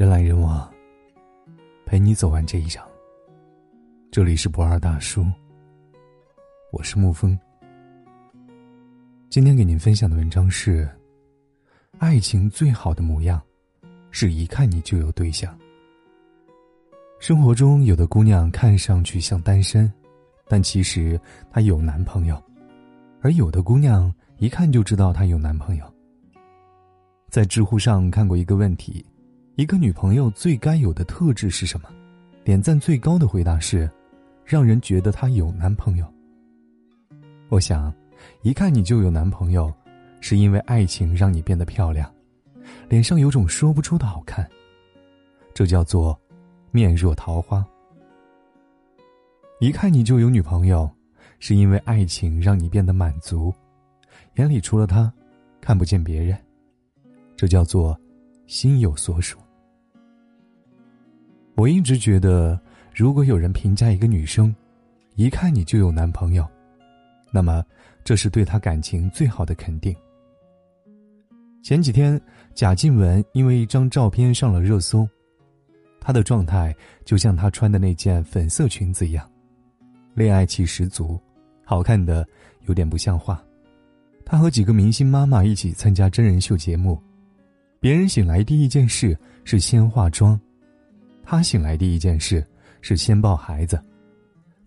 人来人往，陪你走完这一场。这里是不二大叔，我是沐风。今天给您分享的文章是：爱情最好的模样，是一看你就有对象。生活中，有的姑娘看上去像单身，但其实她有男朋友；而有的姑娘一看就知道她有男朋友。在知乎上看过一个问题。一个女朋友最该有的特质是什么？点赞最高的回答是，让人觉得她有男朋友。我想，一看你就有男朋友，是因为爱情让你变得漂亮，脸上有种说不出的好看。这叫做面若桃花。一看你就有女朋友，是因为爱情让你变得满足，眼里除了他，看不见别人。这叫做心有所属。我一直觉得，如果有人评价一个女生，一看你就有男朋友，那么这是对她感情最好的肯定。前几天，贾静雯因为一张照片上了热搜，她的状态就像她穿的那件粉色裙子一样，恋爱气十足，好看的有点不像话。她和几个明星妈妈一起参加真人秀节目，别人醒来第一件事是先化妆。他醒来第一件事是先抱孩子，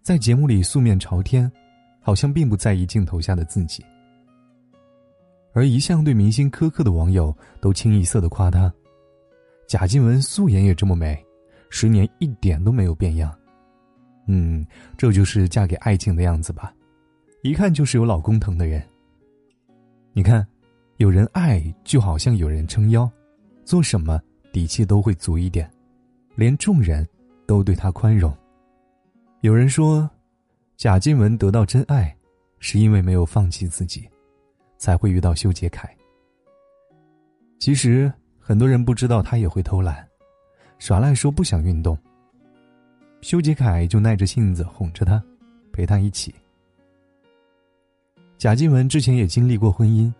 在节目里素面朝天，好像并不在意镜头下的自己。而一向对明星苛刻的网友都清一色的夸他：“贾静雯素颜也这么美，十年一点都没有变样。”嗯，这就是嫁给爱情的样子吧，一看就是有老公疼的人。你看，有人爱就好像有人撑腰，做什么底气都会足一点。连众人都对他宽容。有人说，贾静雯得到真爱，是因为没有放弃自己，才会遇到修杰楷。其实很多人不知道，他也会偷懒，耍赖说不想运动。修杰楷就耐着性子哄着他，陪他一起。贾静雯之前也经历过婚姻，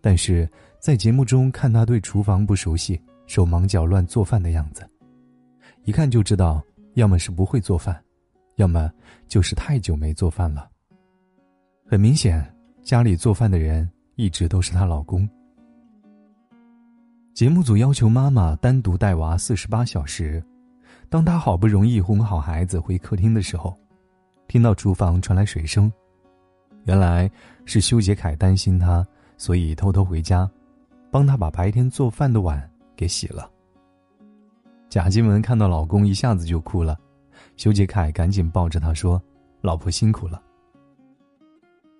但是在节目中看他对厨房不熟悉，手忙脚乱做饭的样子。一看就知道，要么是不会做饭，要么就是太久没做饭了。很明显，家里做饭的人一直都是她老公。节目组要求妈妈单独带娃四十八小时，当她好不容易哄好孩子回客厅的时候，听到厨房传来水声，原来是修杰楷担心她，所以偷偷回家，帮她把白天做饭的碗给洗了。贾静雯看到老公，一下子就哭了。修杰楷赶紧抱着她说：“老婆辛苦了。”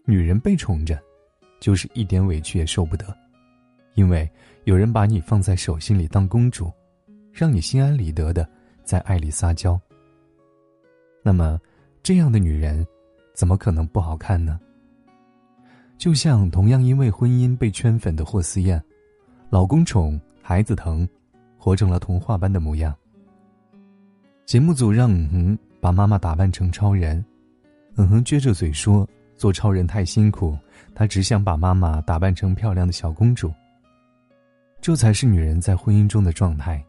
女人被宠着，就是一点委屈也受不得，因为有人把你放在手心里当公主，让你心安理得的在爱里撒娇。那么，这样的女人，怎么可能不好看呢？就像同样因为婚姻被圈粉的霍思燕，老公宠，孩子疼。活成了童话般的模样。节目组让嗯哼把妈妈打扮成超人，嗯哼撅着嘴说：“做超人太辛苦，他只想把妈妈打扮成漂亮的小公主。”这才是女人在婚姻中的状态，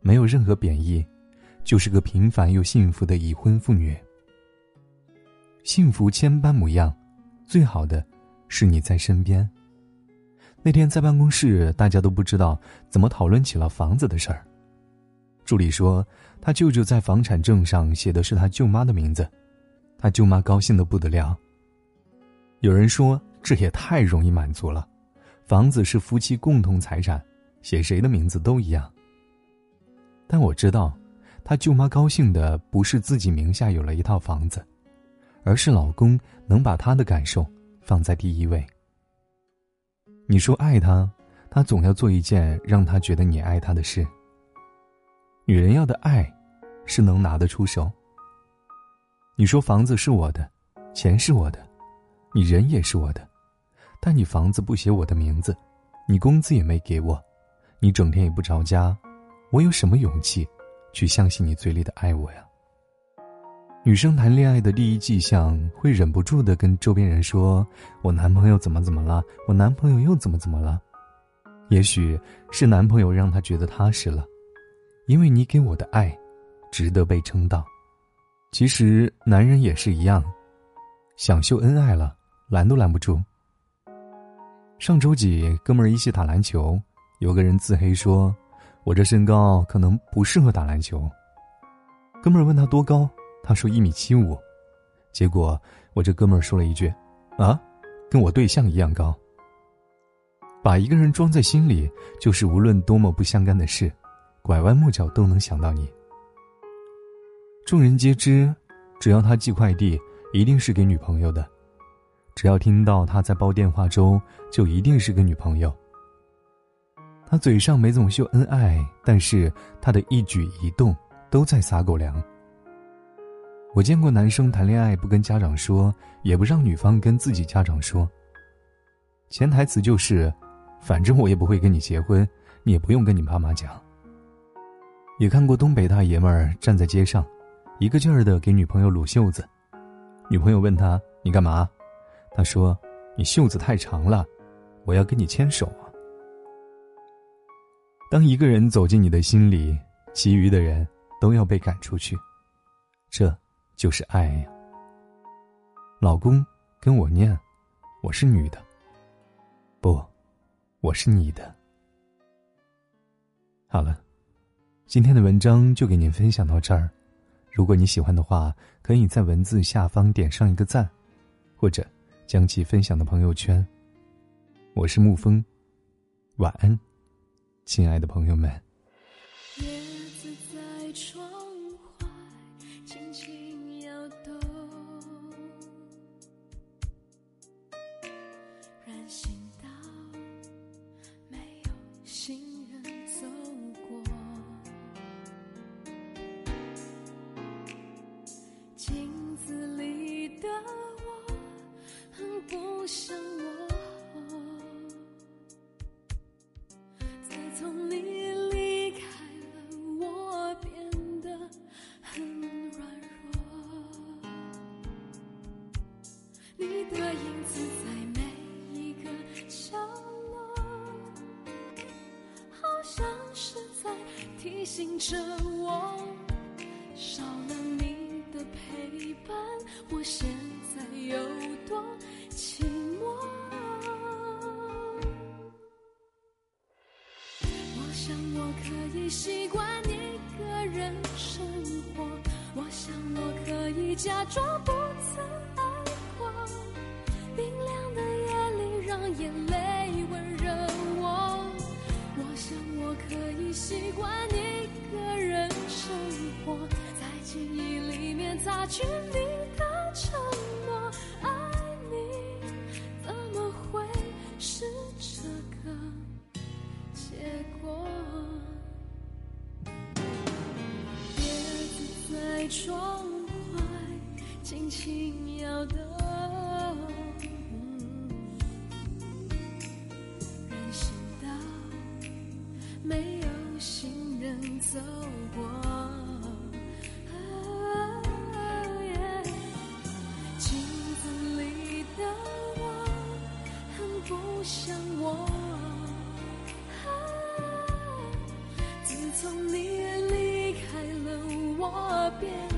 没有任何贬义，就是个平凡又幸福的已婚妇女。幸福千般模样，最好的是你在身边。那天在办公室，大家都不知道怎么讨论起了房子的事儿。助理说，他舅舅在房产证上写的是他舅妈的名字，他舅妈高兴的不得了。有人说，这也太容易满足了，房子是夫妻共同财产，写谁的名字都一样。但我知道，他舅妈高兴的不是自己名下有了一套房子，而是老公能把她的感受放在第一位。你说爱他，他总要做一件让他觉得你爱他的事。女人要的爱，是能拿得出手。你说房子是我的，钱是我的，你人也是我的，但你房子不写我的名字，你工资也没给我，你整天也不着家，我有什么勇气，去相信你嘴里的爱我呀？女生谈恋爱的第一迹象，会忍不住的跟周边人说：“我男朋友怎么怎么了？我男朋友又怎么怎么了？”也许是男朋友让她觉得踏实了，因为你给我的爱，值得被称道。其实男人也是一样，想秀恩爱了，拦都拦不住。上周几，哥们儿一起打篮球，有个人自黑说：“我这身高可能不适合打篮球。”哥们儿问他多高，他说一米七五。结果我这哥们儿说了一句：“啊，跟我对象一样高。”把一个人装在心里，就是无论多么不相干的事，拐弯抹角都能想到你。众人皆知，只要他寄快递，一定是给女朋友的；只要听到他在煲电话粥，就一定是个女朋友。他嘴上没怎么秀恩爱，但是他的一举一动都在撒狗粮。我见过男生谈恋爱不跟家长说，也不让女方跟自己家长说。潜台词就是，反正我也不会跟你结婚，你也不用跟你爸妈讲。也看过东北大爷们儿站在街上。一个劲儿的给女朋友撸袖子，女朋友问他：“你干嘛？”他说：“你袖子太长了，我要跟你牵手啊。”当一个人走进你的心里，其余的人都要被赶出去，这就是爱呀。老公，跟我念：“我是女的。”不，我是你的。好了，今天的文章就给您分享到这儿。如果你喜欢的话，可以在文字下方点上一个赞，或者将其分享到朋友圈。我是沐风，晚安，亲爱的朋友们。提醒着我，少了你的陪伴，我现在有多寂寞？我想我可以习惯一个人生活，我想我可以假装不曾爱过。冰凉的夜里，让眼泪我可以习惯一个人生活在记忆里面擦去你的走过。啊镜子里的我很不像我自从你离开了我变